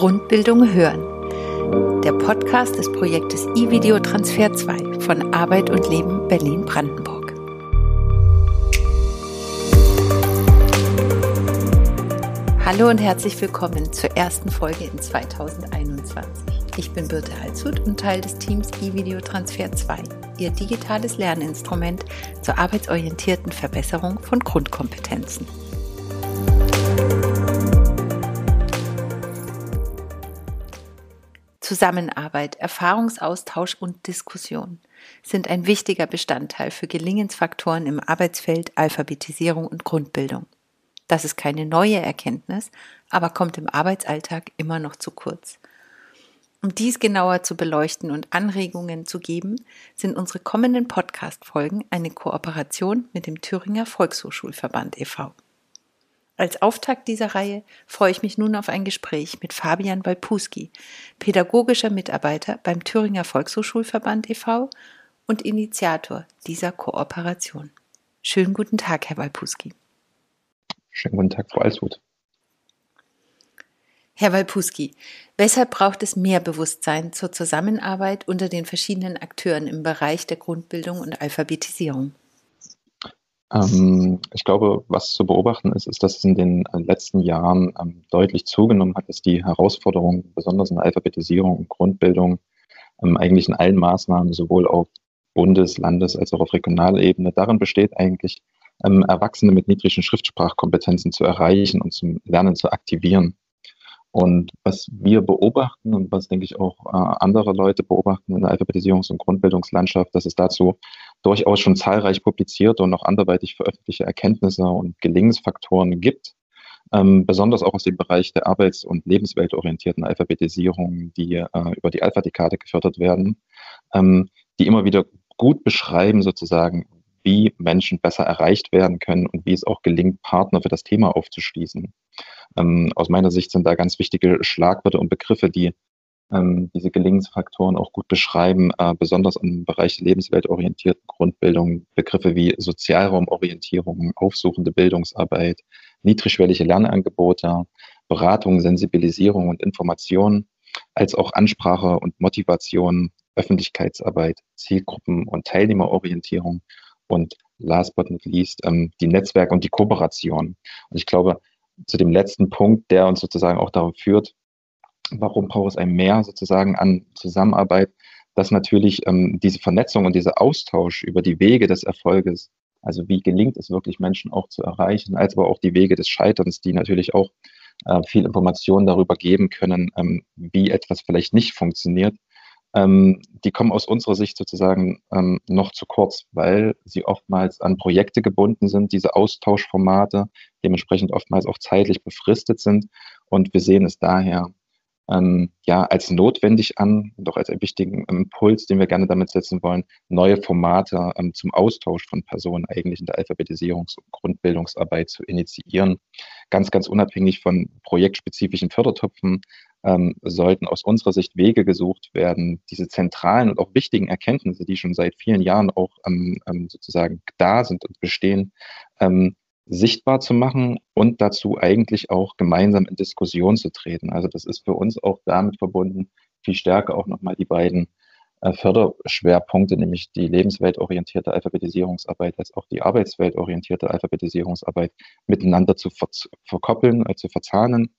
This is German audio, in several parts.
Grundbildung hören. Der Podcast des Projektes E-Video Transfer 2 von Arbeit und Leben Berlin-Brandenburg. Hallo und herzlich willkommen zur ersten Folge in 2021. Ich bin Birte Halshut und Teil des Teams E-Video Transfer 2, Ihr digitales Lerninstrument zur arbeitsorientierten Verbesserung von Grundkompetenzen. Zusammenarbeit, Erfahrungsaustausch und Diskussion sind ein wichtiger Bestandteil für Gelingensfaktoren im Arbeitsfeld Alphabetisierung und Grundbildung. Das ist keine neue Erkenntnis, aber kommt im Arbeitsalltag immer noch zu kurz. Um dies genauer zu beleuchten und Anregungen zu geben, sind unsere kommenden Podcast-Folgen eine Kooperation mit dem Thüringer Volkshochschulverband e.V. Als Auftakt dieser Reihe freue ich mich nun auf ein Gespräch mit Fabian Walpuski, pädagogischer Mitarbeiter beim Thüringer Volkshochschulverband e.V. und Initiator dieser Kooperation. Schönen guten Tag, Herr Walpuski. Schönen guten Tag, Frau Alshut. Herr Walpuski, weshalb braucht es mehr Bewusstsein zur Zusammenarbeit unter den verschiedenen Akteuren im Bereich der Grundbildung und Alphabetisierung? Ähm, ich glaube, was zu beobachten ist, ist, dass es in den äh, letzten Jahren ähm, deutlich zugenommen hat, dass die Herausforderungen, besonders in der Alphabetisierung und Grundbildung, ähm, eigentlich in allen Maßnahmen, sowohl auf Bundes-, Landes- als auch auf regionaler Ebene, darin besteht eigentlich, ähm, Erwachsene mit niedrigen Schriftsprachkompetenzen zu erreichen und zum Lernen zu aktivieren. Und was wir beobachten und was, denke ich, auch äh, andere Leute beobachten in der Alphabetisierungs- und Grundbildungslandschaft, dass es dazu durchaus schon zahlreich publizierte und auch anderweitig veröffentlichte Erkenntnisse und Gelingensfaktoren gibt, ähm, besonders auch aus dem Bereich der arbeits- und lebensweltorientierten Alphabetisierung, die äh, über die Alpha-Dekade gefördert werden, ähm, die immer wieder gut beschreiben sozusagen, wie Menschen besser erreicht werden können und wie es auch gelingt, Partner für das Thema aufzuschließen. Ähm, aus meiner Sicht sind da ganz wichtige Schlagwörter und Begriffe, die ähm, diese Gelingensfaktoren auch gut beschreiben, äh, besonders im Bereich lebensweltorientierten Grundbildung, Begriffe wie Sozialraumorientierung, aufsuchende Bildungsarbeit, niedrigschwellige Lernangebote, Beratung, Sensibilisierung und Information, als auch Ansprache und Motivation, Öffentlichkeitsarbeit, Zielgruppen und Teilnehmerorientierung und last but not least ähm, die Netzwerk- und die Kooperation. Und ich glaube, zu dem letzten Punkt, der uns sozusagen auch darauf führt, warum braucht es ein Mehr sozusagen an Zusammenarbeit, dass natürlich ähm, diese Vernetzung und dieser Austausch über die Wege des Erfolges, also wie gelingt es wirklich Menschen auch zu erreichen, als aber auch die Wege des Scheiterns, die natürlich auch äh, viel Informationen darüber geben können, ähm, wie etwas vielleicht nicht funktioniert, ähm, die kommen aus unserer Sicht sozusagen ähm, noch zu kurz, weil sie oftmals an Projekte gebunden sind, diese Austauschformate, dementsprechend oftmals auch zeitlich befristet sind. Und wir sehen es daher ähm, ja als notwendig an auch als einen wichtigen Impuls, den wir gerne damit setzen wollen, neue Formate ähm, zum Austausch von Personen eigentlich in der Alphabetisierungs- und Grundbildungsarbeit zu initiieren. Ganz, ganz unabhängig von projektspezifischen Fördertöpfen ähm, sollten aus unserer Sicht Wege gesucht werden, diese zentralen und auch wichtigen Erkenntnisse, die schon seit vielen Jahren auch ähm, ähm, sozusagen da sind und bestehen, ähm, sichtbar zu machen und dazu eigentlich auch gemeinsam in Diskussion zu treten. Also das ist für uns auch damit verbunden, viel stärker auch nochmal die beiden äh, Förderschwerpunkte, nämlich die lebensweltorientierte Alphabetisierungsarbeit als auch die arbeitsweltorientierte Alphabetisierungsarbeit miteinander zu ver verkoppeln, äh, zu verzahnen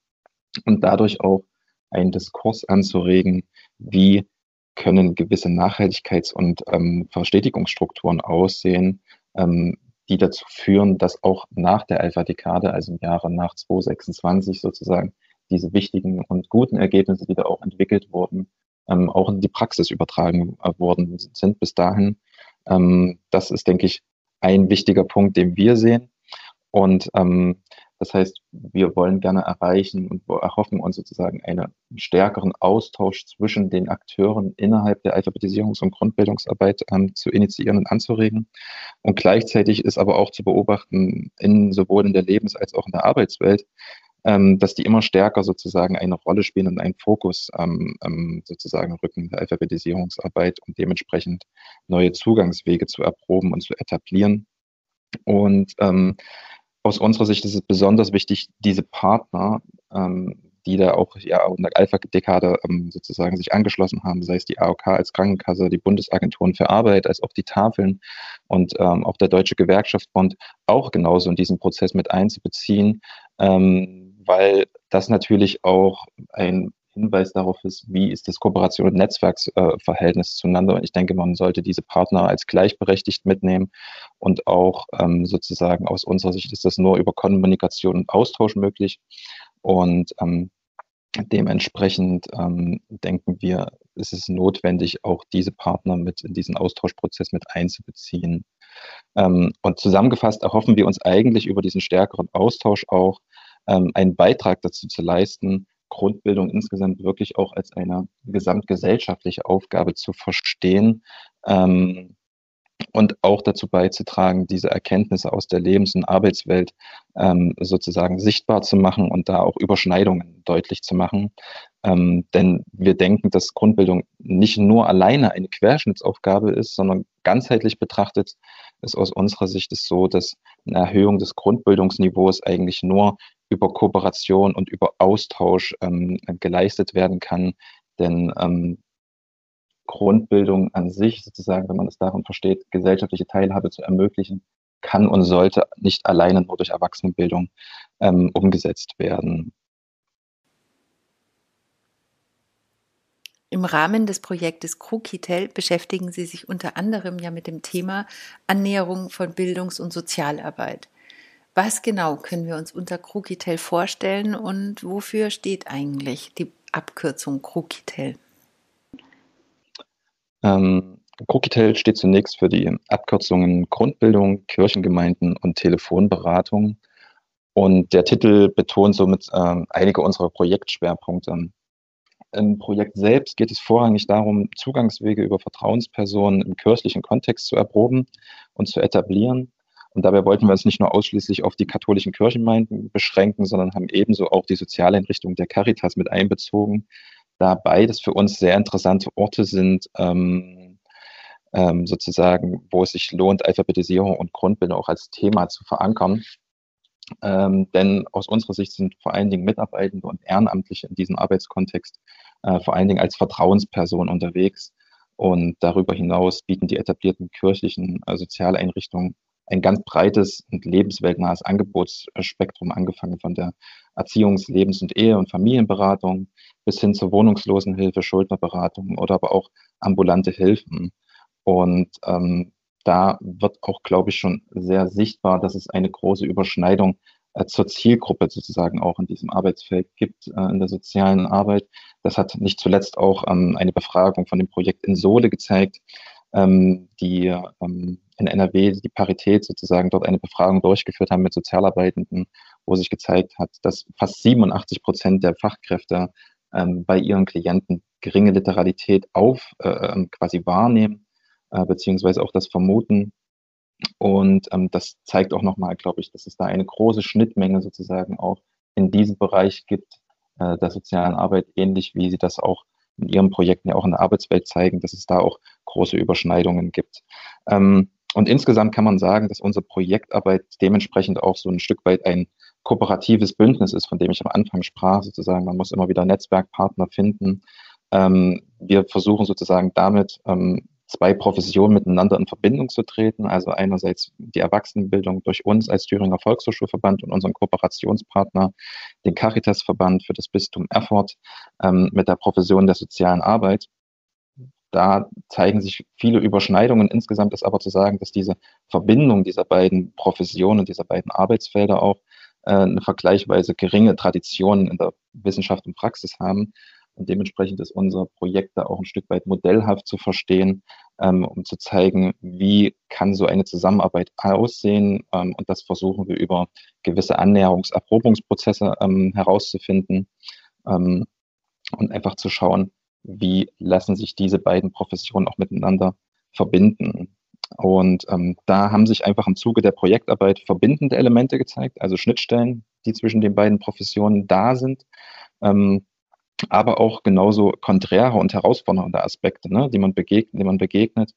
und dadurch auch einen Diskurs anzuregen, wie können gewisse Nachhaltigkeits- und ähm, Verstetigungsstrukturen aussehen, ähm, die dazu führen, dass auch nach der Alpha-Dekade, also im Jahre nach 2026 sozusagen, diese wichtigen und guten Ergebnisse, die da auch entwickelt wurden, ähm, auch in die Praxis übertragen äh, worden sind bis dahin. Ähm, das ist, denke ich, ein wichtiger Punkt, den wir sehen. Und ähm, das heißt, wir wollen gerne erreichen und erhoffen uns sozusagen einen stärkeren Austausch zwischen den Akteuren innerhalb der Alphabetisierungs- und Grundbildungsarbeit ähm, zu initiieren und anzuregen. Und gleichzeitig ist aber auch zu beobachten, in, sowohl in der Lebens- als auch in der Arbeitswelt, ähm, dass die immer stärker sozusagen eine Rolle spielen und einen Fokus ähm, ähm, sozusagen rücken der Alphabetisierungsarbeit und dementsprechend neue Zugangswege zu erproben und zu etablieren. Und ähm, aus unserer Sicht ist es besonders wichtig, diese Partner ähm, die da auch ja in der Alpha-Dekade ähm, sozusagen sich angeschlossen haben, sei es die AOK als Krankenkasse, die Bundesagenturen für Arbeit, als auch die Tafeln und ähm, auch der Deutsche Gewerkschaftsbund auch genauso in diesen Prozess mit einzubeziehen, ähm, weil das natürlich auch ein Hinweis darauf ist, wie ist das Kooperation- und Netzwerksverhältnis zueinander. Und ich denke, man sollte diese Partner als gleichberechtigt mitnehmen und auch ähm, sozusagen aus unserer Sicht ist das nur über Kommunikation und Austausch möglich. Und ähm, dementsprechend ähm, denken wir, ist es notwendig, auch diese Partner mit in diesen Austauschprozess mit einzubeziehen. Ähm, und zusammengefasst erhoffen wir uns eigentlich über diesen stärkeren Austausch auch ähm, einen Beitrag dazu zu leisten, Grundbildung insgesamt wirklich auch als eine gesamtgesellschaftliche Aufgabe zu verstehen ähm, und auch dazu beizutragen, diese Erkenntnisse aus der Lebens- und Arbeitswelt ähm, sozusagen sichtbar zu machen und da auch Überschneidungen deutlich zu machen. Ähm, denn wir denken, dass Grundbildung nicht nur alleine eine Querschnittsaufgabe ist, sondern ganzheitlich betrachtet ist aus unserer Sicht es so, dass eine Erhöhung des Grundbildungsniveaus eigentlich nur über Kooperation und über Austausch ähm, geleistet werden kann. Denn ähm, Grundbildung an sich, sozusagen, wenn man es darin versteht, gesellschaftliche Teilhabe zu ermöglichen, kann und sollte nicht alleine nur durch Erwachsenenbildung ähm, umgesetzt werden. Im Rahmen des Projektes Krukitel beschäftigen Sie sich unter anderem ja mit dem Thema Annäherung von Bildungs- und Sozialarbeit. Was genau können wir uns unter Krukitel vorstellen und wofür steht eigentlich die Abkürzung Krukitel? Ähm, Krukitel steht zunächst für die Abkürzungen Grundbildung, Kirchengemeinden und Telefonberatung. Und der Titel betont somit ähm, einige unserer Projektschwerpunkte. Im Projekt selbst geht es vorrangig darum, Zugangswege über Vertrauenspersonen im kirchlichen Kontext zu erproben und zu etablieren. Und dabei wollten wir uns nicht nur ausschließlich auf die katholischen Kirchengemeinden beschränken, sondern haben ebenso auch die Sozialeinrichtung der Caritas mit einbezogen, da beides für uns sehr interessante Orte sind, ähm, ähm, sozusagen, wo es sich lohnt, Alphabetisierung und Grundbildung auch als Thema zu verankern. Ähm, denn aus unserer Sicht sind vor allen Dingen Mitarbeitende und Ehrenamtliche in diesem Arbeitskontext äh, vor allen Dingen als Vertrauensperson unterwegs. Und darüber hinaus bieten die etablierten kirchlichen äh, Sozialeinrichtungen ein ganz breites und lebensweltnahes Angebotsspektrum, angefangen von der Erziehungs-, Lebens- und Ehe- und Familienberatung bis hin zur Wohnungslosenhilfe, Schuldnerberatung oder aber auch ambulante Hilfen. Und ähm, da wird auch, glaube ich, schon sehr sichtbar, dass es eine große Überschneidung äh, zur Zielgruppe sozusagen auch in diesem Arbeitsfeld gibt, äh, in der sozialen Arbeit. Das hat nicht zuletzt auch ähm, eine Befragung von dem Projekt in Sole gezeigt, ähm, die ähm, in NRW die Parität sozusagen dort eine Befragung durchgeführt haben mit Sozialarbeitenden, wo sich gezeigt hat, dass fast 87 Prozent der Fachkräfte ähm, bei ihren Klienten geringe Literalität auf äh, ähm, quasi wahrnehmen, äh, beziehungsweise auch das vermuten. Und ähm, das zeigt auch nochmal, glaube ich, dass es da eine große Schnittmenge sozusagen auch in diesem Bereich gibt äh, der sozialen Arbeit, ähnlich wie sie das auch in ihren Projekten ja auch in der Arbeitswelt zeigen, dass es da auch große Überschneidungen gibt. Ähm, und insgesamt kann man sagen, dass unsere Projektarbeit dementsprechend auch so ein Stück weit ein kooperatives Bündnis ist, von dem ich am Anfang sprach, sozusagen. Man muss immer wieder Netzwerkpartner finden. Ähm, wir versuchen sozusagen damit ähm, zwei Professionen miteinander in Verbindung zu treten. Also einerseits die Erwachsenenbildung durch uns als Thüringer Volkshochschulverband und unseren Kooperationspartner, den Caritas-Verband für das Bistum Erfurt ähm, mit der Profession der sozialen Arbeit. Da zeigen sich viele Überschneidungen. Insgesamt ist aber zu sagen, dass diese Verbindung dieser beiden Professionen, dieser beiden Arbeitsfelder auch äh, eine vergleichsweise geringe Tradition in der Wissenschaft und Praxis haben. Und dementsprechend ist unser Projekt da auch ein Stück weit modellhaft zu verstehen, ähm, um zu zeigen, wie kann so eine Zusammenarbeit aussehen. Ähm, und das versuchen wir über gewisse Annäherungserprobungsprozesse ähm, herauszufinden und einfach zu schauen, wie lassen sich diese beiden Professionen auch miteinander verbinden. Und ähm, da haben sich einfach im Zuge der Projektarbeit verbindende Elemente gezeigt, also Schnittstellen, die zwischen den beiden Professionen da sind, ähm, aber auch genauso konträre und herausfordernde Aspekte, ne, die man begegnet, die man begegnet.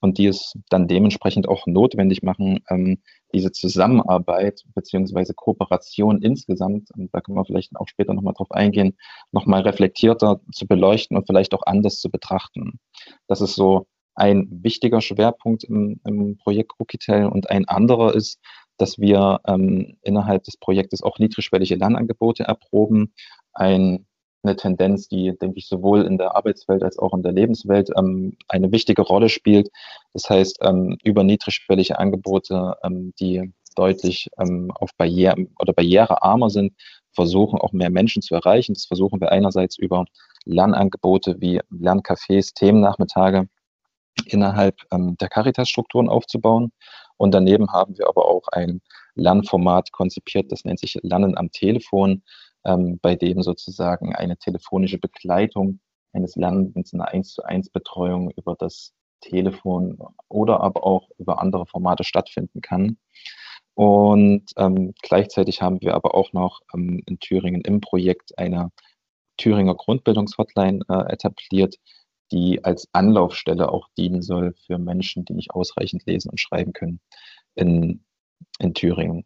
Und die es dann dementsprechend auch notwendig machen, ähm, diese Zusammenarbeit beziehungsweise Kooperation insgesamt, und da können wir vielleicht auch später nochmal drauf eingehen, nochmal reflektierter zu beleuchten und vielleicht auch anders zu betrachten. Das ist so ein wichtiger Schwerpunkt im, im Projekt Rookitel und ein anderer ist, dass wir ähm, innerhalb des Projektes auch niedrigschwellige Lernangebote erproben. Ein eine Tendenz, die, denke ich, sowohl in der Arbeitswelt als auch in der Lebenswelt ähm, eine wichtige Rolle spielt. Das heißt, ähm, über niedrigschwellige Angebote, ähm, die deutlich ähm, auf Barriere oder barrierearmer sind, versuchen auch mehr Menschen zu erreichen. Das versuchen wir einerseits über Lernangebote wie Lerncafés, Themennachmittage innerhalb ähm, der Caritas-Strukturen aufzubauen. Und daneben haben wir aber auch ein Lernformat konzipiert, das nennt sich Lernen am Telefon, ähm, bei dem sozusagen eine telefonische Begleitung eines Lernens, eine 1 zu 1 Betreuung über das Telefon oder aber auch über andere Formate stattfinden kann. Und ähm, gleichzeitig haben wir aber auch noch ähm, in Thüringen im Projekt eine Thüringer Grundbildungshotline äh, etabliert, die als Anlaufstelle auch dienen soll für Menschen, die nicht ausreichend lesen und schreiben können in, in Thüringen.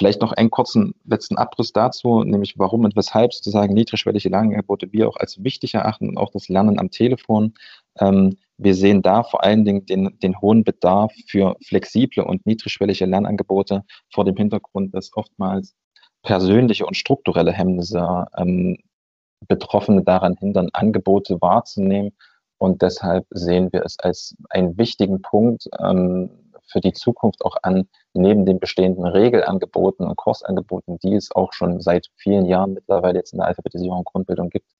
Vielleicht noch einen kurzen letzten Abriss dazu, nämlich warum und weshalb sozusagen niedrigschwellige Lernangebote wir auch als wichtig erachten und auch das Lernen am Telefon. Ähm, wir sehen da vor allen Dingen den, den hohen Bedarf für flexible und niedrigschwellige Lernangebote vor dem Hintergrund, dass oftmals persönliche und strukturelle Hemmnisse ähm, Betroffene daran hindern, Angebote wahrzunehmen. Und deshalb sehen wir es als einen wichtigen Punkt, ähm, für die Zukunft auch an, neben den bestehenden Regelangeboten und Kursangeboten, die es auch schon seit vielen Jahren mittlerweile jetzt in der Alphabetisierung und Grundbildung gibt,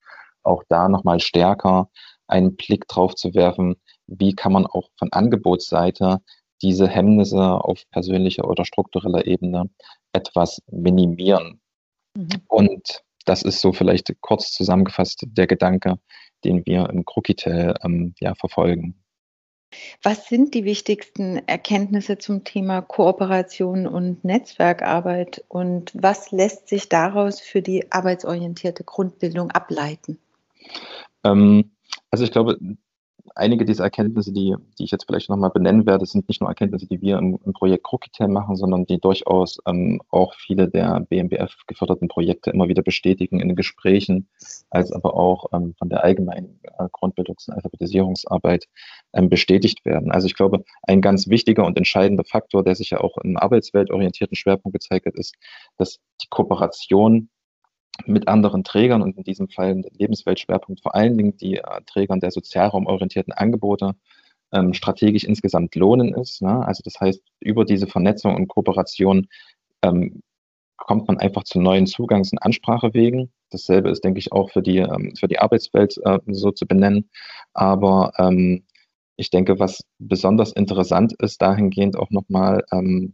auch da nochmal stärker einen Blick drauf zu werfen, wie kann man auch von Angebotsseite diese Hemmnisse auf persönlicher oder struktureller Ebene etwas minimieren. Mhm. Und das ist so vielleicht kurz zusammengefasst der Gedanke, den wir im Krookitel ähm, ja, verfolgen. Was sind die wichtigsten Erkenntnisse zum Thema Kooperation und Netzwerkarbeit und was lässt sich daraus für die arbeitsorientierte Grundbildung ableiten? Ähm, also ich glaube, einige dieser Erkenntnisse, die, die ich jetzt vielleicht nochmal benennen werde, sind nicht nur Erkenntnisse, die wir im, im Projekt Krookitel machen, sondern die durchaus ähm, auch viele der BMBF geförderten Projekte immer wieder bestätigen in den Gesprächen, als aber auch ähm, von der allgemeinen äh, Grundbildungs- und Alphabetisierungsarbeit ähm, bestätigt werden. Also ich glaube, ein ganz wichtiger und entscheidender Faktor, der sich ja auch im arbeitsweltorientierten Schwerpunkt gezeigt hat, ist, dass die Kooperation mit anderen Trägern und in diesem Fall Lebensweltschwerpunkt vor allen Dingen die äh, Trägern der sozialraumorientierten Angebote ähm, strategisch insgesamt lohnen ist. Ne? Also das heißt, über diese Vernetzung und Kooperation ähm, kommt man einfach zu neuen Zugangs- und Ansprachewegen. Dasselbe ist, denke ich, auch für die, ähm, für die Arbeitswelt äh, so zu benennen. Aber ähm, ich denke, was besonders interessant ist, dahingehend auch nochmal, ähm,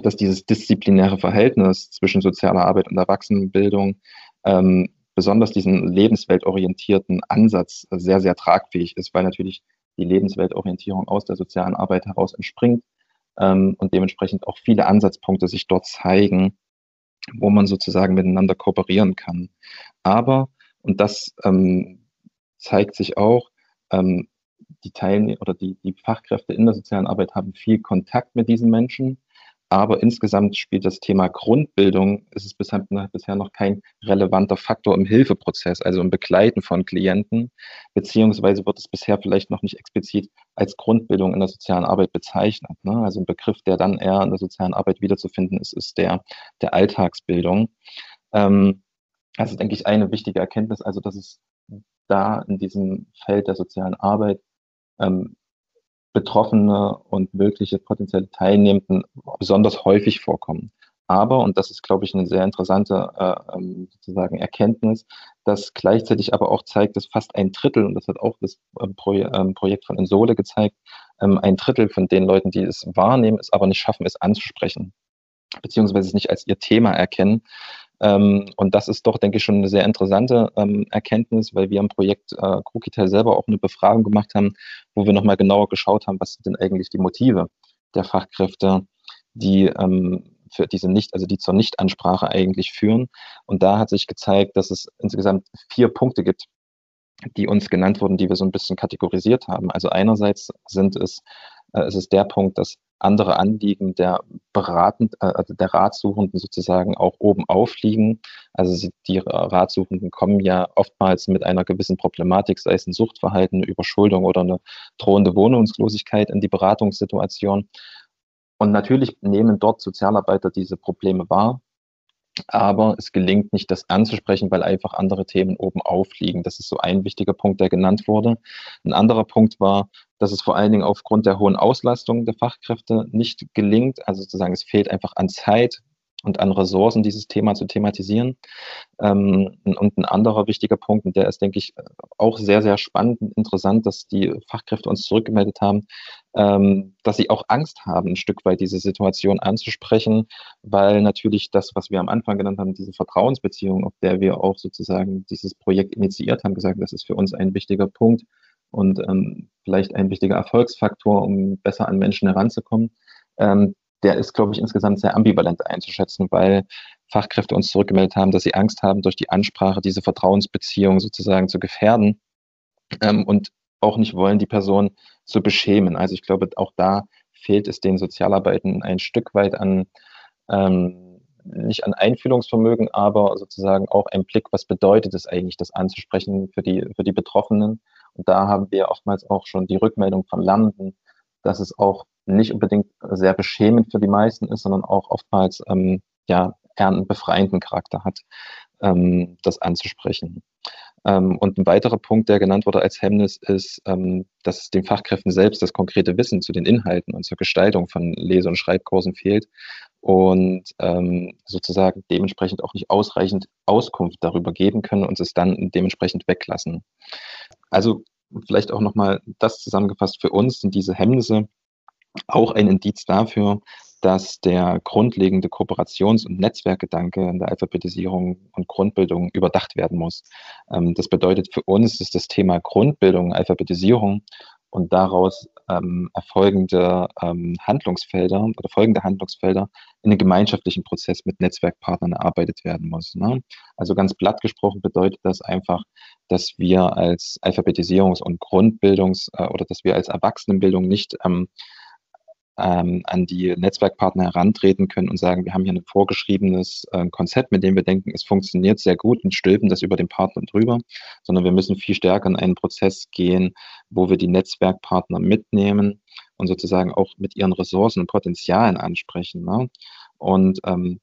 dass dieses disziplinäre Verhältnis zwischen sozialer Arbeit und Erwachsenenbildung ähm, besonders diesen lebensweltorientierten Ansatz sehr, sehr tragfähig ist, weil natürlich die Lebensweltorientierung aus der sozialen Arbeit heraus entspringt ähm, und dementsprechend auch viele Ansatzpunkte sich dort zeigen, wo man sozusagen miteinander kooperieren kann. Aber, und das ähm, zeigt sich auch, ähm, die Teilnehmer oder die, die Fachkräfte in der sozialen Arbeit haben viel Kontakt mit diesen Menschen aber insgesamt spielt das Thema Grundbildung, ist es bisher, bisher noch kein relevanter Faktor im Hilfeprozess, also im Begleiten von Klienten, beziehungsweise wird es bisher vielleicht noch nicht explizit als Grundbildung in der sozialen Arbeit bezeichnet. Ne? Also ein Begriff, der dann eher in der sozialen Arbeit wiederzufinden ist, ist der der Alltagsbildung. Ähm, also denke ich eine wichtige Erkenntnis, also dass es da in diesem Feld der sozialen Arbeit ähm, Betroffene und mögliche potenzielle Teilnehmenden besonders häufig vorkommen. Aber, und das ist, glaube ich, eine sehr interessante äh, ähm, sozusagen Erkenntnis, dass gleichzeitig aber auch zeigt, dass fast ein Drittel, und das hat auch das äh, Pro äh, Projekt von Insole gezeigt, ähm, ein Drittel von den Leuten, die es wahrnehmen, es aber nicht schaffen, es anzusprechen, beziehungsweise es nicht als ihr Thema erkennen, ähm, und das ist doch, denke ich, schon eine sehr interessante ähm, Erkenntnis, weil wir am Projekt äh, Krookitel selber auch eine Befragung gemacht haben, wo wir nochmal genauer geschaut haben, was sind denn eigentlich die Motive der Fachkräfte, die ähm, für diese nicht, also die zur Nichtansprache eigentlich führen. Und da hat sich gezeigt, dass es insgesamt vier Punkte gibt, die uns genannt wurden, die wir so ein bisschen kategorisiert haben. Also einerseits sind es, äh, es ist der Punkt, dass andere Anliegen der beratend, äh, also der Ratsuchenden sozusagen auch oben aufliegen. Also die Ratsuchenden kommen ja oftmals mit einer gewissen Problematik, sei es ein Suchtverhalten, Überschuldung oder eine drohende Wohnungslosigkeit in die Beratungssituation. Und natürlich nehmen dort Sozialarbeiter diese Probleme wahr aber es gelingt nicht, das anzusprechen, weil einfach andere Themen oben aufliegen. Das ist so ein wichtiger Punkt, der genannt wurde. Ein anderer Punkt war, dass es vor allen Dingen aufgrund der hohen Auslastung der Fachkräfte nicht gelingt. Also sozusagen, es fehlt einfach an Zeit, und an Ressourcen dieses Thema zu thematisieren. Ähm, und ein anderer wichtiger Punkt, und der ist, denke ich, auch sehr, sehr spannend und interessant, dass die Fachkräfte uns zurückgemeldet haben, ähm, dass sie auch Angst haben, ein Stück weit diese Situation anzusprechen, weil natürlich das, was wir am Anfang genannt haben, diese Vertrauensbeziehung, auf der wir auch sozusagen dieses Projekt initiiert haben, gesagt, das ist für uns ein wichtiger Punkt und ähm, vielleicht ein wichtiger Erfolgsfaktor, um besser an Menschen heranzukommen. Ähm, der ist, glaube ich, insgesamt sehr ambivalent einzuschätzen, weil Fachkräfte uns zurückgemeldet haben, dass sie Angst haben, durch die Ansprache diese Vertrauensbeziehung sozusagen zu gefährden ähm, und auch nicht wollen, die Person zu beschämen. Also ich glaube, auch da fehlt es den Sozialarbeiten ein Stück weit an, ähm, nicht an Einfühlungsvermögen, aber sozusagen auch ein Blick, was bedeutet es eigentlich, das anzusprechen für die, für die Betroffenen. Und da haben wir oftmals auch schon die Rückmeldung von Lernenden, dass es auch nicht unbedingt sehr beschämend für die meisten ist, sondern auch oftmals ähm, ja, eher einen befreienden Charakter hat, ähm, das anzusprechen. Ähm, und ein weiterer Punkt, der genannt wurde als Hemmnis, ist, ähm, dass den Fachkräften selbst das konkrete Wissen zu den Inhalten und zur Gestaltung von Lese- und Schreibkursen fehlt und ähm, sozusagen dementsprechend auch nicht ausreichend Auskunft darüber geben können und es dann dementsprechend weglassen. Also vielleicht auch nochmal das zusammengefasst für uns sind diese Hemmnisse auch ein Indiz dafür, dass der grundlegende Kooperations- und Netzwerkgedanke in der Alphabetisierung und Grundbildung überdacht werden muss. Ähm, das bedeutet für uns ist das Thema Grundbildung, Alphabetisierung und daraus ähm, erfolgende ähm, Handlungsfelder oder folgende Handlungsfelder in einen gemeinschaftlichen Prozess mit Netzwerkpartnern erarbeitet werden muss. Ne? Also ganz platt gesprochen bedeutet das einfach, dass wir als Alphabetisierungs- und Grundbildungs- äh, oder dass wir als Erwachsenenbildung nicht ähm, ähm, an die Netzwerkpartner herantreten können und sagen, wir haben hier ein vorgeschriebenes äh, Konzept, mit dem wir denken, es funktioniert sehr gut und stülpen das über den Partner drüber, sondern wir müssen viel stärker in einen Prozess gehen, wo wir die Netzwerkpartner mitnehmen und sozusagen auch mit ihren Ressourcen und Potenzialen ansprechen. Ne? Und ähm,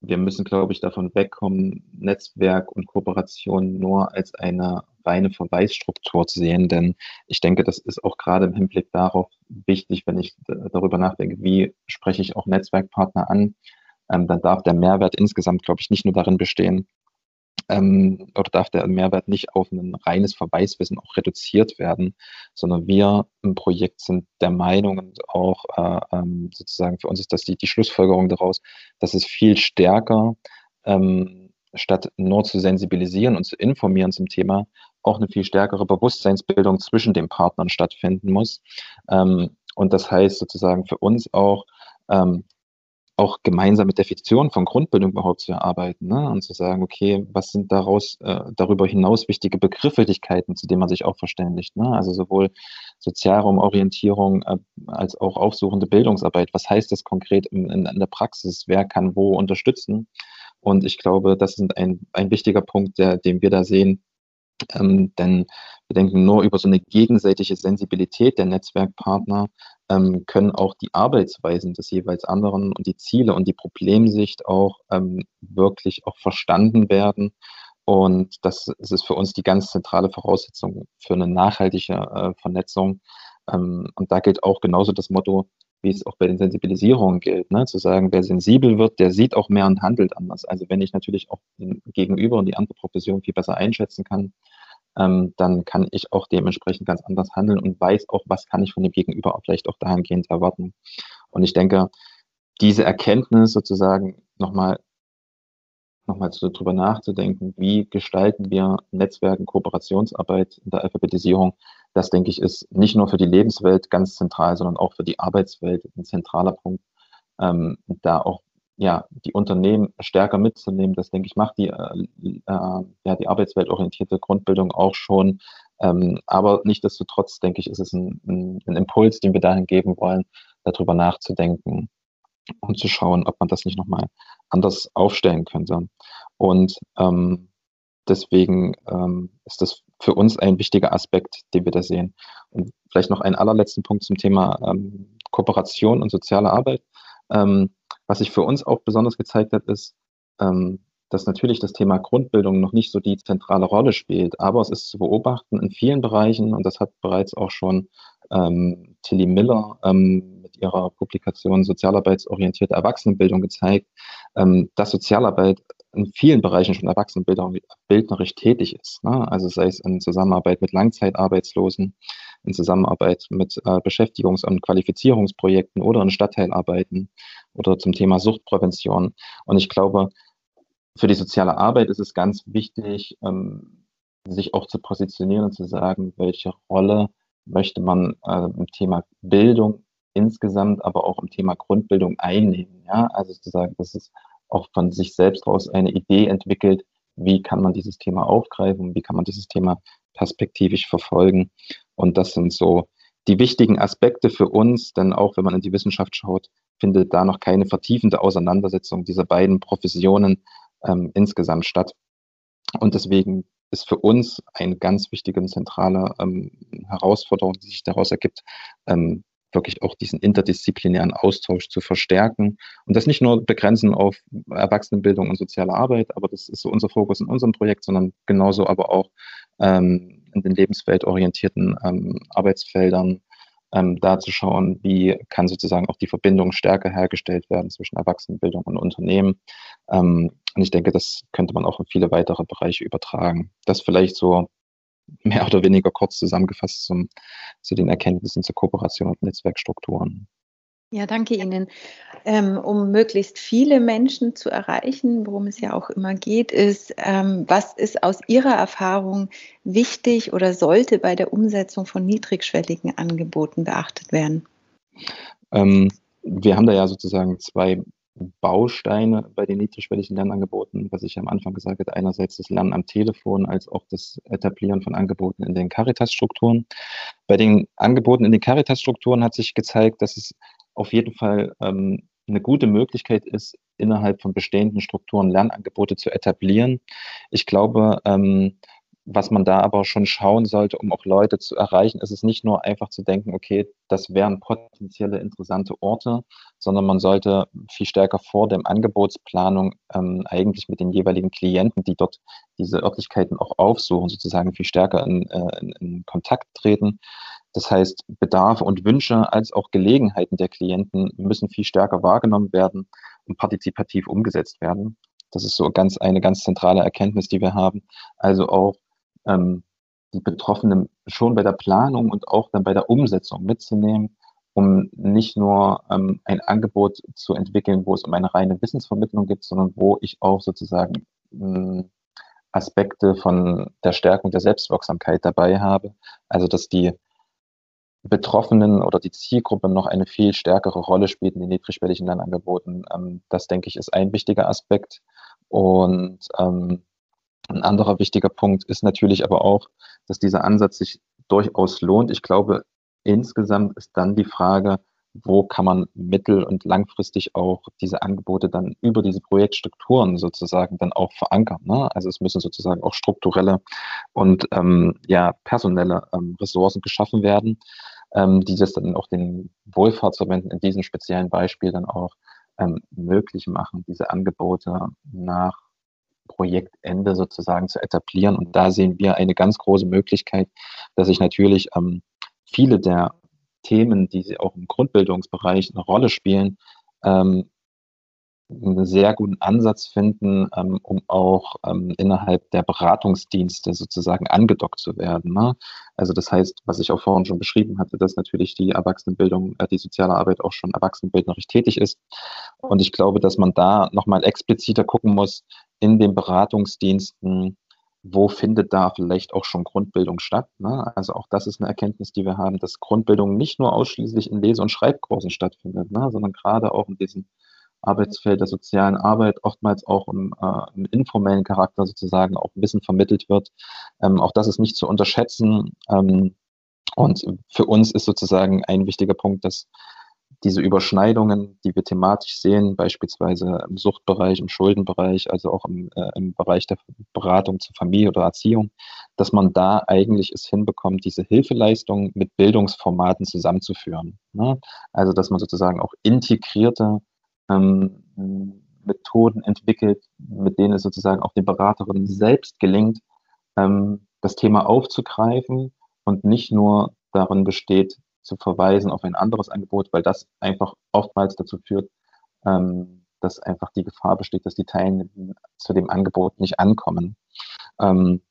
wir müssen, glaube ich, davon wegkommen, Netzwerk und Kooperation nur als eine reine Verweisstruktur zu sehen, denn ich denke, das ist auch gerade im Hinblick darauf wichtig, wenn ich darüber nachdenke, wie spreche ich auch Netzwerkpartner an, ähm, dann darf der Mehrwert insgesamt, glaube ich, nicht nur darin bestehen, ähm, oder darf der Mehrwert nicht auf ein reines Verweiswissen auch reduziert werden, sondern wir im Projekt sind der Meinung und auch äh, ähm, sozusagen für uns ist das die, die Schlussfolgerung daraus, dass es viel stärker ähm, statt nur zu sensibilisieren und zu informieren zum Thema, auch eine viel stärkere Bewusstseinsbildung zwischen den Partnern stattfinden muss. Ähm, und das heißt sozusagen für uns auch, ähm, auch gemeinsam mit Definition von Grundbildung überhaupt zu erarbeiten ne? und zu sagen, okay, was sind daraus äh, darüber hinaus wichtige Begrifflichkeiten, zu denen man sich auch verständigt. Ne? Also sowohl Sozialraumorientierung äh, als auch aufsuchende Bildungsarbeit. Was heißt das konkret in, in, in, der Praxis? Wer kann wo unterstützen? Und ich glaube, das ist ein, ein wichtiger Punkt, der, den wir da sehen, ähm, denn wir denken, nur über so eine gegenseitige Sensibilität der Netzwerkpartner ähm, können auch die Arbeitsweisen des jeweils anderen und die Ziele und die Problemsicht auch ähm, wirklich auch verstanden werden. Und das ist für uns die ganz zentrale Voraussetzung für eine nachhaltige äh, Vernetzung. Ähm, und da gilt auch genauso das Motto, wie es auch bei den Sensibilisierungen gilt, ne? zu sagen, wer sensibel wird, der sieht auch mehr und handelt anders. Also wenn ich natürlich auch den Gegenüber und die andere Profession viel besser einschätzen kann, ähm, dann kann ich auch dementsprechend ganz anders handeln und weiß auch, was kann ich von dem Gegenüber auch vielleicht auch dahingehend erwarten. Und ich denke, diese Erkenntnis sozusagen nochmal nochmal so drüber nachzudenken, wie gestalten wir Netzwerken, Kooperationsarbeit in der Alphabetisierung, das denke ich ist nicht nur für die Lebenswelt ganz zentral, sondern auch für die Arbeitswelt ein zentraler Punkt, ähm, da auch ja, die Unternehmen stärker mitzunehmen. Das, denke ich, macht die, äh, äh, ja, die arbeitsweltorientierte Grundbildung auch schon. Ähm, aber nichtsdestotrotz, denke ich, ist es ein, ein, ein Impuls, den wir dahin geben wollen, darüber nachzudenken und zu schauen, ob man das nicht nochmal anders aufstellen könnte. Und ähm, deswegen ähm, ist das für uns ein wichtiger Aspekt, den wir da sehen. Und vielleicht noch einen allerletzten Punkt zum Thema ähm, Kooperation und soziale Arbeit. Ähm, was sich für uns auch besonders gezeigt hat, ist, ähm, dass natürlich das Thema Grundbildung noch nicht so die zentrale Rolle spielt, aber es ist zu beobachten in vielen Bereichen und das hat bereits auch schon ähm, Tilly Miller ähm, mit ihrer Publikation Sozialarbeitsorientierte Erwachsenenbildung gezeigt, ähm, dass Sozialarbeit in vielen Bereichen schon erwachsenenbildnerisch tätig ist. Ne? Also sei es in Zusammenarbeit mit Langzeitarbeitslosen, in Zusammenarbeit mit äh, Beschäftigungs- und Qualifizierungsprojekten oder in Stadtteilarbeiten oder zum Thema Suchtprävention. Und ich glaube, für die soziale Arbeit ist es ganz wichtig, ähm, sich auch zu positionieren und zu sagen, welche Rolle möchte man äh, im Thema Bildung insgesamt, aber auch im Thema Grundbildung einnehmen. Ja, also zu sagen, dass es auch von sich selbst aus eine Idee entwickelt, wie kann man dieses Thema aufgreifen, wie kann man dieses Thema perspektivisch verfolgen. Und das sind so die wichtigen Aspekte für uns, denn auch wenn man in die Wissenschaft schaut, findet da noch keine vertiefende Auseinandersetzung dieser beiden Professionen ähm, insgesamt statt. Und deswegen ist für uns eine ganz wichtige und zentrale ähm, Herausforderung, die sich daraus ergibt, ähm, wirklich auch diesen interdisziplinären Austausch zu verstärken und das nicht nur begrenzen auf Erwachsenenbildung und soziale Arbeit, aber das ist so unser Fokus in unserem Projekt, sondern genauso aber auch ähm, in den lebensweltorientierten ähm, Arbeitsfeldern ähm, da zu schauen, wie kann sozusagen auch die Verbindung stärker hergestellt werden zwischen Erwachsenenbildung und Unternehmen. Ähm, und ich denke, das könnte man auch in viele weitere Bereiche übertragen. Das vielleicht so mehr oder weniger kurz zusammengefasst zum, zu den Erkenntnissen zur Kooperation und Netzwerkstrukturen. Ja, danke Ihnen. Ähm, um möglichst viele Menschen zu erreichen, worum es ja auch immer geht, ist, ähm, was ist aus Ihrer Erfahrung wichtig oder sollte bei der Umsetzung von niedrigschwelligen Angeboten beachtet werden? Ähm, wir haben da ja sozusagen zwei Bausteine bei den niedrigschwelligen Lernangeboten, was ich am Anfang gesagt habe, einerseits das Lernen am Telefon als auch das Etablieren von Angeboten in den Caritas-Strukturen. Bei den Angeboten in den Caritas-Strukturen hat sich gezeigt, dass es auf jeden Fall ähm, eine gute Möglichkeit ist, innerhalb von bestehenden Strukturen Lernangebote zu etablieren. Ich glaube, ähm, was man da aber schon schauen sollte, um auch Leute zu erreichen, ist es nicht nur einfach zu denken, okay, das wären potenzielle interessante Orte, sondern man sollte viel stärker vor der Angebotsplanung ähm, eigentlich mit den jeweiligen Klienten, die dort diese Örtlichkeiten auch aufsuchen, sozusagen viel stärker in, äh, in, in Kontakt treten. Das heißt, Bedarfe und Wünsche als auch Gelegenheiten der Klienten müssen viel stärker wahrgenommen werden und partizipativ umgesetzt werden. Das ist so ganz eine ganz zentrale Erkenntnis, die wir haben. Also auch ähm, die Betroffenen schon bei der Planung und auch dann bei der Umsetzung mitzunehmen, um nicht nur ähm, ein Angebot zu entwickeln, wo es um eine reine Wissensvermittlung geht, sondern wo ich auch sozusagen mh, hm, Aspekte von der Stärkung der Selbstwirksamkeit dabei habe. Also dass die Betroffenen oder die Zielgruppe noch eine viel stärkere Rolle spielt in den niedrigschwelligen Lernangeboten. Ähm, das denke ich ist ein wichtiger Aspekt. Und ähm, ein anderer wichtiger Punkt ist natürlich aber auch, dass dieser Ansatz sich durchaus lohnt. Ich glaube, insgesamt ist dann die Frage, wo kann man mittel- und langfristig auch diese Angebote dann über diese Projektstrukturen sozusagen dann auch verankern. Ne? Also es müssen sozusagen auch strukturelle und ähm, ja personelle ähm, Ressourcen geschaffen werden, ähm, die das dann auch den Wohlfahrtsverbänden in diesem speziellen Beispiel dann auch ähm, möglich machen, diese Angebote nach Projektende sozusagen zu etablieren. Und da sehen wir eine ganz große Möglichkeit, dass sich natürlich ähm, viele der Themen, die sie auch im Grundbildungsbereich eine Rolle spielen, ähm, einen sehr guten Ansatz finden, ähm, um auch ähm, innerhalb der Beratungsdienste sozusagen angedockt zu werden. Ne? Also das heißt, was ich auch vorhin schon beschrieben hatte, dass natürlich die Erwachsenenbildung, äh, die soziale Arbeit auch schon erwachsenenbildnerisch tätig ist. Und ich glaube, dass man da nochmal expliziter gucken muss in den Beratungsdiensten, wo findet da vielleicht auch schon Grundbildung statt. Ne? Also auch das ist eine Erkenntnis, die wir haben, dass Grundbildung nicht nur ausschließlich in Lese- und Schreibkursen stattfindet, ne? sondern gerade auch in diesen Arbeitsfeld der sozialen Arbeit oftmals auch im, äh, im informellen Charakter sozusagen auch Wissen vermittelt wird. Ähm, auch das ist nicht zu unterschätzen. Ähm, und für uns ist sozusagen ein wichtiger Punkt, dass diese Überschneidungen, die wir thematisch sehen, beispielsweise im Suchtbereich, im Schuldenbereich, also auch im, äh, im Bereich der Beratung zur Familie oder Erziehung, dass man da eigentlich es hinbekommt, diese Hilfeleistungen mit Bildungsformaten zusammenzuführen. Ne? Also dass man sozusagen auch integrierte ähm, Methoden entwickelt, mit denen es sozusagen auch den Beraterinnen selbst gelingt, ähm, das Thema aufzugreifen und nicht nur darin besteht, zu verweisen auf ein anderes Angebot, weil das einfach oftmals dazu führt, ähm, dass einfach die Gefahr besteht, dass die Teilnehmer zu dem Angebot nicht ankommen. Ähm,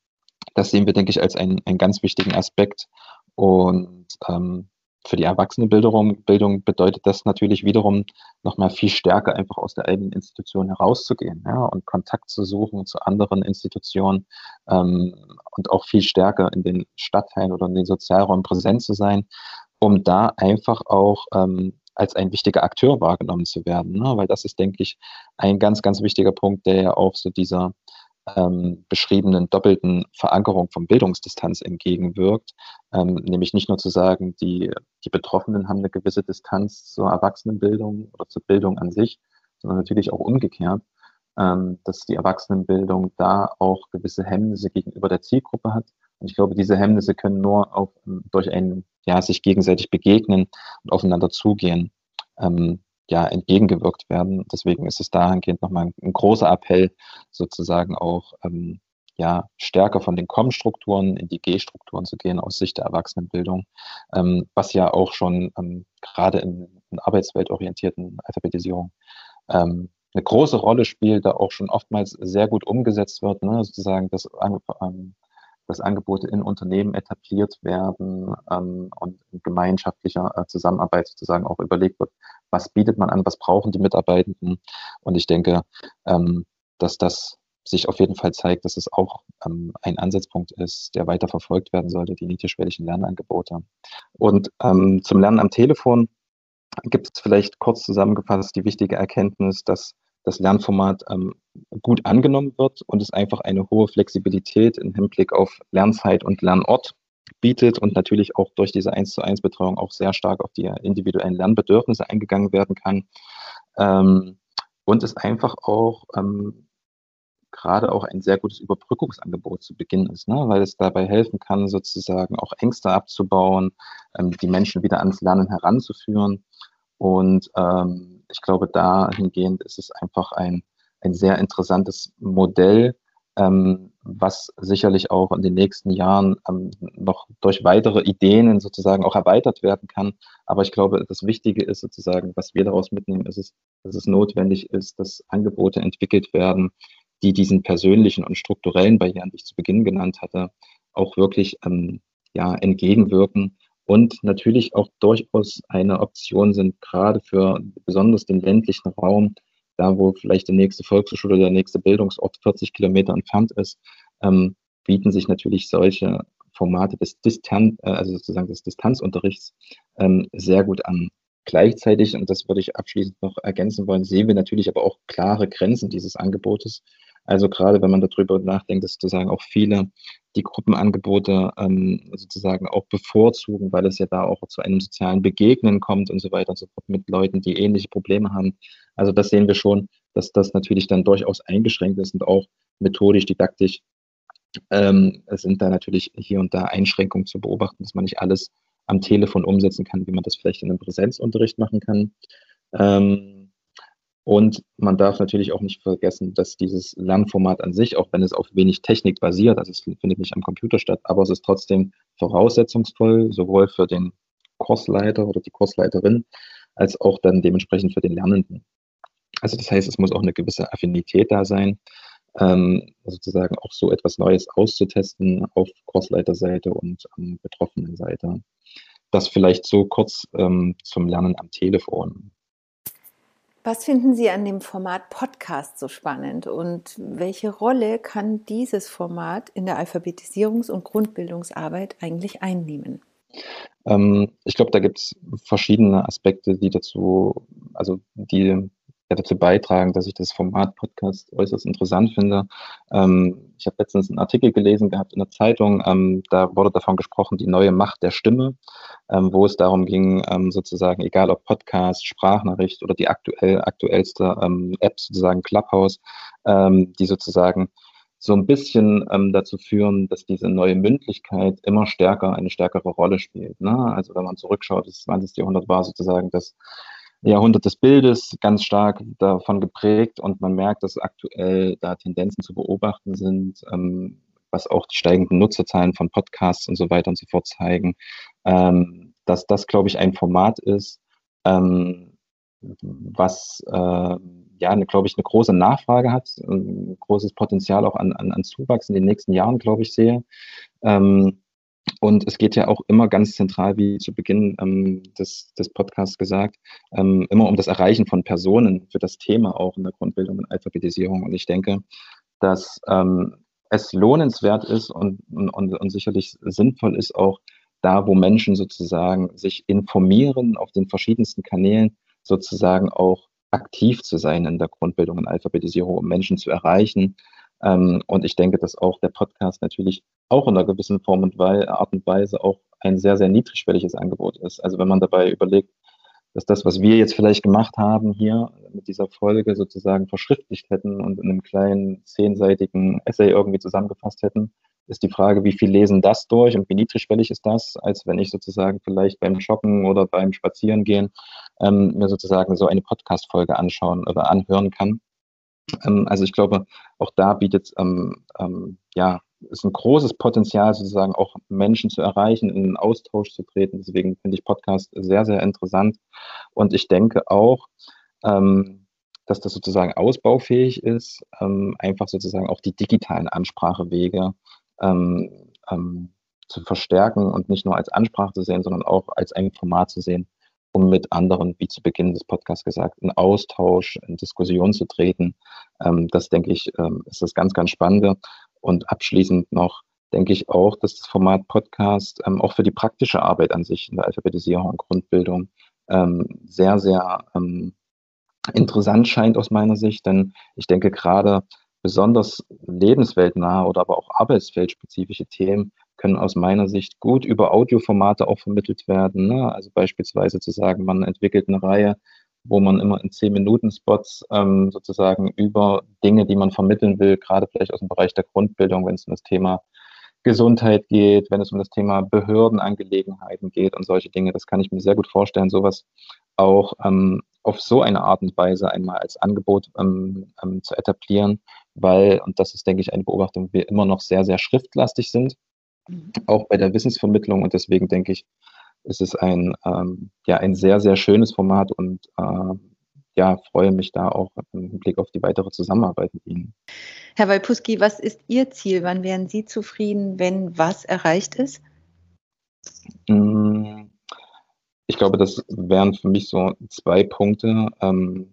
das sehen wir, denke ich, als einen, einen ganz wichtigen Aspekt. Und ähm, für die Erwachsenenbildung Bildung bedeutet das natürlich wiederum nochmal viel stärker einfach aus der eigenen Institution herauszugehen ja, und Kontakt zu suchen zu anderen Institutionen ähm, und auch viel stärker in den Stadtteilen oder in den Sozialräumen präsent zu sein, um da einfach auch ähm, als ein wichtiger Akteur wahrgenommen zu werden. Ne? Weil das ist, denke ich, ein ganz, ganz wichtiger Punkt, der ja auch so dieser ähm, beschriebenen doppelten Verankerung von Bildungsdistanz entgegenwirkt. Ähm, nämlich nicht nur zu sagen, die, die Betroffenen haben eine gewisse Distanz zur Erwachsenenbildung oder zur Bildung an sich, sondern natürlich auch umgekehrt, ähm, dass die Erwachsenenbildung da auch gewisse Hemmnisse gegenüber der Zielgruppe hat. Und ich glaube, diese Hemmnisse können nur auch durch ein ja, sich gegenseitig begegnen und aufeinander zugehen, ähm, ja, entgegengewirkt werden. Deswegen ist es dahingehend nochmal ein, ein großer Appell, sozusagen auch ähm, ja, stärker von den Com-Strukturen in die G-Strukturen zu gehen aus Sicht der Erwachsenenbildung, ähm, was ja auch schon ähm, gerade in, in arbeitsweltorientierten Alphabetisierung ähm, eine große Rolle spielt, da auch schon oftmals sehr gut umgesetzt wird, ne, sozusagen das ähm, dass Angebote in Unternehmen etabliert werden ähm, und in gemeinschaftlicher äh, Zusammenarbeit sozusagen auch überlegt wird, was bietet man an, was brauchen die Mitarbeitenden. Und ich denke, ähm, dass das sich auf jeden Fall zeigt, dass es auch ähm, ein Ansatzpunkt ist, der weiter verfolgt werden sollte, die niedrigschwelligen Lernangebote. Und ähm, zum Lernen am Telefon gibt es vielleicht kurz zusammengefasst die wichtige Erkenntnis, dass das Lernformat ähm, gut angenommen wird und es einfach eine hohe Flexibilität im Hinblick auf Lernzeit und Lernort bietet und natürlich auch durch diese 1 zu 1 Betreuung auch sehr stark auf die individuellen Lernbedürfnisse eingegangen werden kann. Ähm, und es einfach auch ähm, gerade auch ein sehr gutes Überbrückungsangebot zu Beginn ist, ne? weil es dabei helfen kann, sozusagen auch Ängste abzubauen, ähm, die Menschen wieder ans Lernen heranzuführen. Und ähm, ich glaube, dahingehend ist es einfach ein, ein sehr interessantes Modell, ähm, was sicherlich auch in den nächsten Jahren ähm, noch durch weitere Ideen sozusagen auch erweitert werden kann. Aber ich glaube, das Wichtige ist sozusagen, was wir daraus mitnehmen, ist es, dass es notwendig ist, dass Angebote entwickelt werden, die diesen persönlichen und strukturellen Barrieren, die ich zu Beginn genannt hatte, auch wirklich ähm, ja, entgegenwirken und natürlich auch durchaus eine Option sind, gerade für besonders den ländlichen Raum, da wo vielleicht die nächste Volkshochschule oder der nächste Bildungsort 40 Kilometer entfernt ist, ähm, bieten sich natürlich solche Formate des Distan äh, also sozusagen des Distanzunterrichts ähm, sehr gut an. Gleichzeitig, und das würde ich abschließend noch ergänzen wollen, sehen wir natürlich aber auch klare Grenzen dieses Angebotes. Also gerade wenn man darüber nachdenkt, dass sozusagen auch viele die Gruppenangebote ähm, sozusagen auch bevorzugen, weil es ja da auch zu einem sozialen Begegnen kommt und so weiter und so fort mit Leuten, die ähnliche Probleme haben. Also das sehen wir schon, dass das natürlich dann durchaus eingeschränkt ist und auch methodisch, didaktisch ähm, sind da natürlich hier und da Einschränkungen zu beobachten, dass man nicht alles am Telefon umsetzen kann, wie man das vielleicht in einem Präsenzunterricht machen kann. Ähm, und man darf natürlich auch nicht vergessen, dass dieses Lernformat an sich, auch wenn es auf wenig Technik basiert, also es findet nicht am Computer statt, aber es ist trotzdem voraussetzungsvoll, sowohl für den Kursleiter oder die Kursleiterin, als auch dann dementsprechend für den Lernenden. Also das heißt, es muss auch eine gewisse Affinität da sein, ähm, sozusagen auch so etwas Neues auszutesten auf Kursleiterseite und ähm, Betroffenenseite. Das vielleicht so kurz ähm, zum Lernen am Telefon. Was finden Sie an dem Format Podcast so spannend und welche Rolle kann dieses Format in der Alphabetisierungs- und Grundbildungsarbeit eigentlich einnehmen? Ähm, ich glaube, da gibt es verschiedene Aspekte, die dazu, also die dazu beitragen, dass ich das Format Podcast äußerst interessant finde. Ähm, ich habe letztens einen Artikel gelesen gehabt in der Zeitung, ähm, da wurde davon gesprochen, die neue Macht der Stimme, ähm, wo es darum ging, ähm, sozusagen, egal ob Podcast, Sprachnachricht oder die aktuell, aktuellste ähm, App, sozusagen Clubhouse, ähm, die sozusagen so ein bisschen ähm, dazu führen, dass diese neue Mündlichkeit immer stärker eine stärkere Rolle spielt. Ne? Also wenn man zurückschaut, das 20. Jahrhundert war sozusagen das Jahrhundert des Bildes ganz stark davon geprägt und man merkt, dass aktuell da Tendenzen zu beobachten sind, ähm, was auch die steigenden Nutzerzahlen von Podcasts und so weiter und so fort zeigen, ähm, dass das, glaube ich, ein Format ist, ähm, was äh, ja, glaube ich, eine große Nachfrage hat, ein großes Potenzial auch an, an, an Zuwachs in den nächsten Jahren, glaube ich, sehe. Ähm, und es geht ja auch immer ganz zentral, wie zu Beginn ähm, des, des Podcasts gesagt, ähm, immer um das Erreichen von Personen für das Thema auch in der Grundbildung und Alphabetisierung. Und ich denke, dass ähm, es lohnenswert ist und, und, und sicherlich sinnvoll ist, auch da, wo Menschen sozusagen sich informieren auf den verschiedensten Kanälen, sozusagen auch aktiv zu sein in der Grundbildung und Alphabetisierung, um Menschen zu erreichen, ähm, und ich denke, dass auch der Podcast natürlich auch in einer gewissen Form und Art und Weise auch ein sehr, sehr niedrigschwelliges Angebot ist. Also wenn man dabei überlegt, dass das, was wir jetzt vielleicht gemacht haben hier mit dieser Folge sozusagen verschriftlicht hätten und in einem kleinen zehnseitigen Essay irgendwie zusammengefasst hätten, ist die Frage, wie viel lesen das durch und wie niedrigschwellig ist das, als wenn ich sozusagen vielleicht beim Joggen oder beim Spazierengehen ähm, mir sozusagen so eine Podcast-Folge anschauen oder anhören kann. Ähm, also ich glaube, auch da bietet ähm, ähm, ja ist ein großes Potenzial, sozusagen auch Menschen zu erreichen, in einen Austausch zu treten. Deswegen finde ich Podcast sehr, sehr interessant. Und ich denke auch, ähm, dass das sozusagen ausbaufähig ist, ähm, einfach sozusagen auch die digitalen Ansprachewege ähm, ähm, zu verstärken und nicht nur als Ansprache zu sehen, sondern auch als ein Format zu sehen, um mit anderen, wie zu Beginn des Podcasts gesagt, in Austausch, in Diskussion zu treten. Ähm, das denke ich, ähm, ist das ganz, ganz Spannende. Und abschließend noch denke ich auch, dass das Format Podcast ähm, auch für die praktische Arbeit an sich in der Alphabetisierung und Grundbildung ähm, sehr, sehr ähm, interessant scheint aus meiner Sicht. Denn ich denke gerade besonders lebensweltnahe oder aber auch arbeitsfeldspezifische Themen können aus meiner Sicht gut über Audioformate auch vermittelt werden. Ne? Also beispielsweise zu sagen, man entwickelt eine Reihe, wo man immer in 10-Minuten-Spots ähm, sozusagen über Dinge, die man vermitteln will, gerade vielleicht aus dem Bereich der Grundbildung, wenn es um das Thema Gesundheit geht, wenn es um das Thema Behördenangelegenheiten geht und solche Dinge, das kann ich mir sehr gut vorstellen, sowas auch ähm, auf so eine Art und Weise einmal als Angebot ähm, ähm, zu etablieren, weil, und das ist, denke ich, eine Beobachtung, wir immer noch sehr, sehr schriftlastig sind auch bei der Wissensvermittlung. Und deswegen denke ich, ist es ein, ähm, ja, ein sehr, sehr schönes Format und äh, ja, freue mich da auch im Blick auf die weitere Zusammenarbeit mit Ihnen. Herr Walpuski, was ist Ihr Ziel? Wann wären Sie zufrieden, wenn was erreicht ist? Hm, ich glaube, das wären für mich so zwei Punkte. Ähm,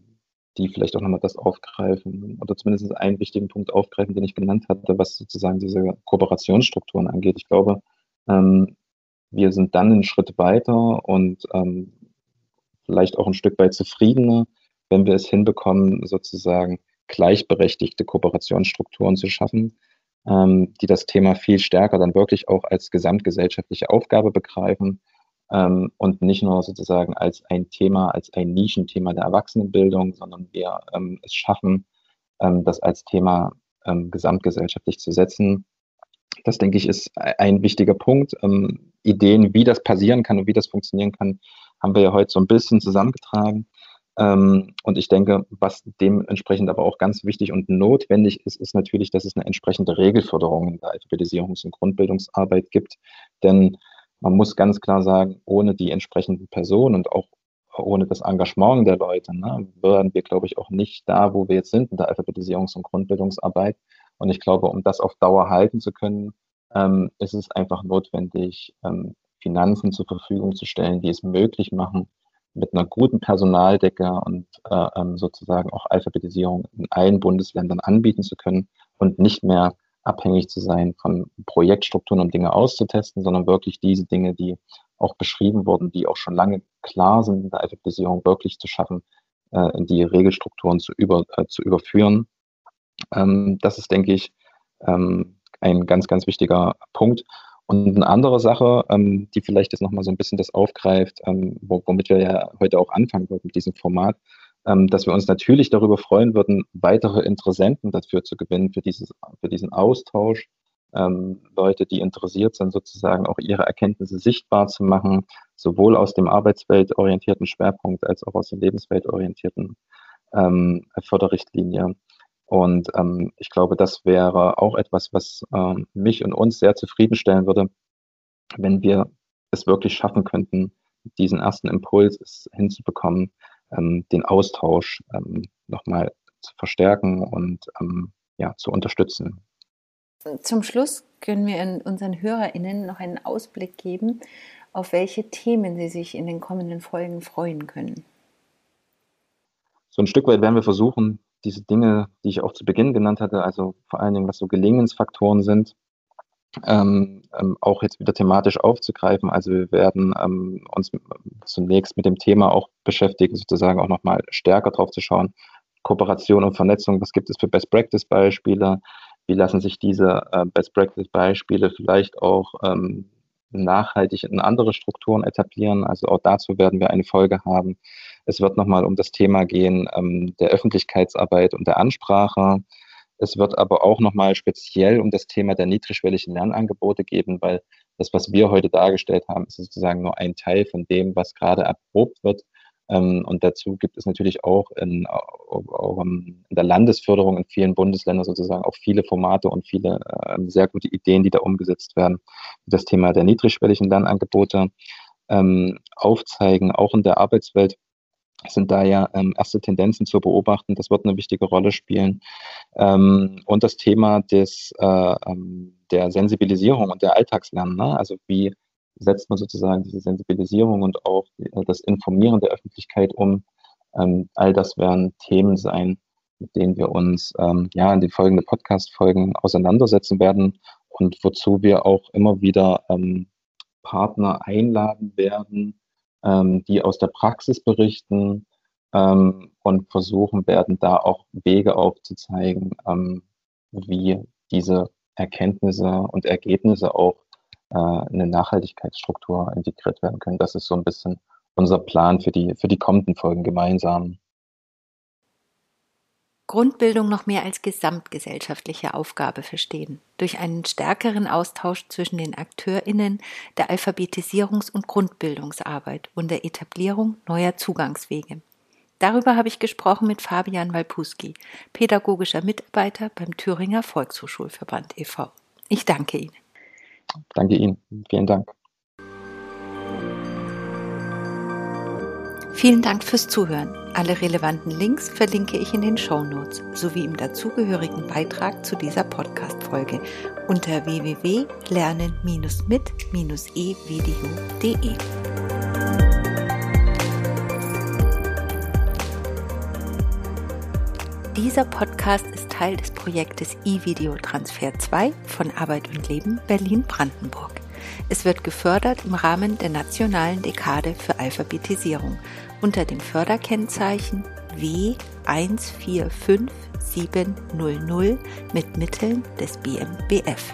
die vielleicht auch nochmal das aufgreifen oder zumindest einen wichtigen Punkt aufgreifen, den ich genannt hatte, was sozusagen diese Kooperationsstrukturen angeht. Ich glaube, ähm, wir sind dann einen Schritt weiter und ähm, vielleicht auch ein Stück weit zufriedener, wenn wir es hinbekommen, sozusagen gleichberechtigte Kooperationsstrukturen zu schaffen, ähm, die das Thema viel stärker dann wirklich auch als gesamtgesellschaftliche Aufgabe begreifen ähm, und nicht nur sozusagen als ein Thema, als ein Nischenthema der Erwachsenenbildung, sondern wir ähm, es schaffen, ähm, das als Thema ähm, gesamtgesellschaftlich zu setzen. Das, denke ich, ist ein wichtiger Punkt. Ähm, Ideen, wie das passieren kann und wie das funktionieren kann, haben wir ja heute so ein bisschen zusammengetragen. Ähm, und ich denke, was dementsprechend aber auch ganz wichtig und notwendig ist, ist natürlich, dass es eine entsprechende Regelförderung in der Alphabetisierungs- und Grundbildungsarbeit gibt. Denn man muss ganz klar sagen, ohne die entsprechenden Personen und auch ohne das Engagement der Leute, ne, wären wir, glaube ich, auch nicht da, wo wir jetzt sind in der Alphabetisierungs- und Grundbildungsarbeit. Und ich glaube, um das auf Dauer halten zu können, ähm, ist es einfach notwendig, ähm, Finanzen zur Verfügung zu stellen, die es möglich machen, mit einer guten Personaldecke und äh, ähm, sozusagen auch Alphabetisierung in allen Bundesländern anbieten zu können und nicht mehr abhängig zu sein von Projektstrukturen, um Dinge auszutesten, sondern wirklich diese Dinge, die auch beschrieben wurden, die auch schon lange klar sind in der Alphabetisierung, wirklich zu schaffen, äh, in die Regelstrukturen zu, über, äh, zu überführen. Ähm, das ist, denke ich, ähm, ein ganz, ganz wichtiger Punkt. Und eine andere Sache, ähm, die vielleicht jetzt nochmal so ein bisschen das aufgreift, ähm, womit wir ja heute auch anfangen würden mit diesem Format, ähm, dass wir uns natürlich darüber freuen würden, weitere Interessenten dafür zu gewinnen, für, dieses, für diesen Austausch, ähm, Leute, die interessiert sind, sozusagen auch ihre Erkenntnisse sichtbar zu machen, sowohl aus dem arbeitsweltorientierten Schwerpunkt als auch aus der lebensweltorientierten ähm, Förderrichtlinie. Und ähm, ich glaube, das wäre auch etwas, was ähm, mich und uns sehr zufriedenstellen würde, wenn wir es wirklich schaffen könnten, diesen ersten Impuls hinzubekommen, ähm, den Austausch ähm, nochmal zu verstärken und ähm, ja, zu unterstützen. Zum Schluss können wir unseren HörerInnen noch einen Ausblick geben, auf welche Themen sie sich in den kommenden Folgen freuen können. So ein Stück weit werden wir versuchen, diese Dinge, die ich auch zu Beginn genannt hatte, also vor allen Dingen, was so Gelingensfaktoren sind, ähm, ähm, auch jetzt wieder thematisch aufzugreifen. Also wir werden ähm, uns zunächst mit dem Thema auch beschäftigen, sozusagen auch nochmal stärker drauf zu schauen. Kooperation und Vernetzung, was gibt es für Best-Practice-Beispiele? Wie lassen sich diese äh, Best-Practice-Beispiele vielleicht auch ähm, nachhaltig in andere Strukturen etablieren? Also auch dazu werden wir eine Folge haben. Es wird nochmal um das Thema gehen ähm, der Öffentlichkeitsarbeit und der Ansprache. Es wird aber auch nochmal speziell um das Thema der niedrigschwelligen Lernangebote geben, weil das, was wir heute dargestellt haben, ist sozusagen nur ein Teil von dem, was gerade erprobt wird. Ähm, und dazu gibt es natürlich auch in, auch in, der Landesförderung in vielen Bundesländern sozusagen auch viele Formate und viele ähm, sehr gute Ideen, die da umgesetzt werden. Das Thema der niedrigschwelligen Lernangebote ähm, aufzeigen, auch in der Arbeitswelt sind da ja ähm, erste Tendenzen zu beobachten. Das wird eine wichtige Rolle spielen. Ähm, und das Thema des, äh, ähm, der Sensibilisierung und der Alltagslernen. Ne? Also wie setzt man sozusagen diese Sensibilisierung und auch äh, das Informieren der Öffentlichkeit um. Ähm, all das werden Themen sein, mit denen wir uns ähm, ja in den folgenden Podcast-Folgen auseinandersetzen werden und wozu wir auch immer wieder ähm, Partner einladen werden, ähm, die aus der Praxis berichten ähm, und versuchen werden, da auch Wege aufzuzeigen, ähm, wie diese Erkenntnisse und Ergebnisse auch äh, in eine Nachhaltigkeitsstruktur integriert werden können. Das ist so ein bisschen unser Plan für die, für die kommenden Folgen gemeinsam. Grundbildung noch mehr als gesamtgesellschaftliche Aufgabe verstehen, durch einen stärkeren Austausch zwischen den AkteurInnen der Alphabetisierungs- und Grundbildungsarbeit und der Etablierung neuer Zugangswege. Darüber habe ich gesprochen mit Fabian Walpuski, pädagogischer Mitarbeiter beim Thüringer Volkshochschulverband e.V. Ich danke Ihnen. Danke Ihnen. Vielen Dank. Vielen Dank fürs Zuhören. Alle relevanten Links verlinke ich in den Show Notes sowie im dazugehörigen Beitrag zu dieser Podcast-Folge unter www.lernen-mit-evideo.de. Dieser Podcast ist Teil des Projektes E-Video Transfer 2 von Arbeit und Leben Berlin-Brandenburg. Es wird gefördert im Rahmen der nationalen Dekade für Alphabetisierung unter dem Förderkennzeichen W145700 mit Mitteln des BMBF.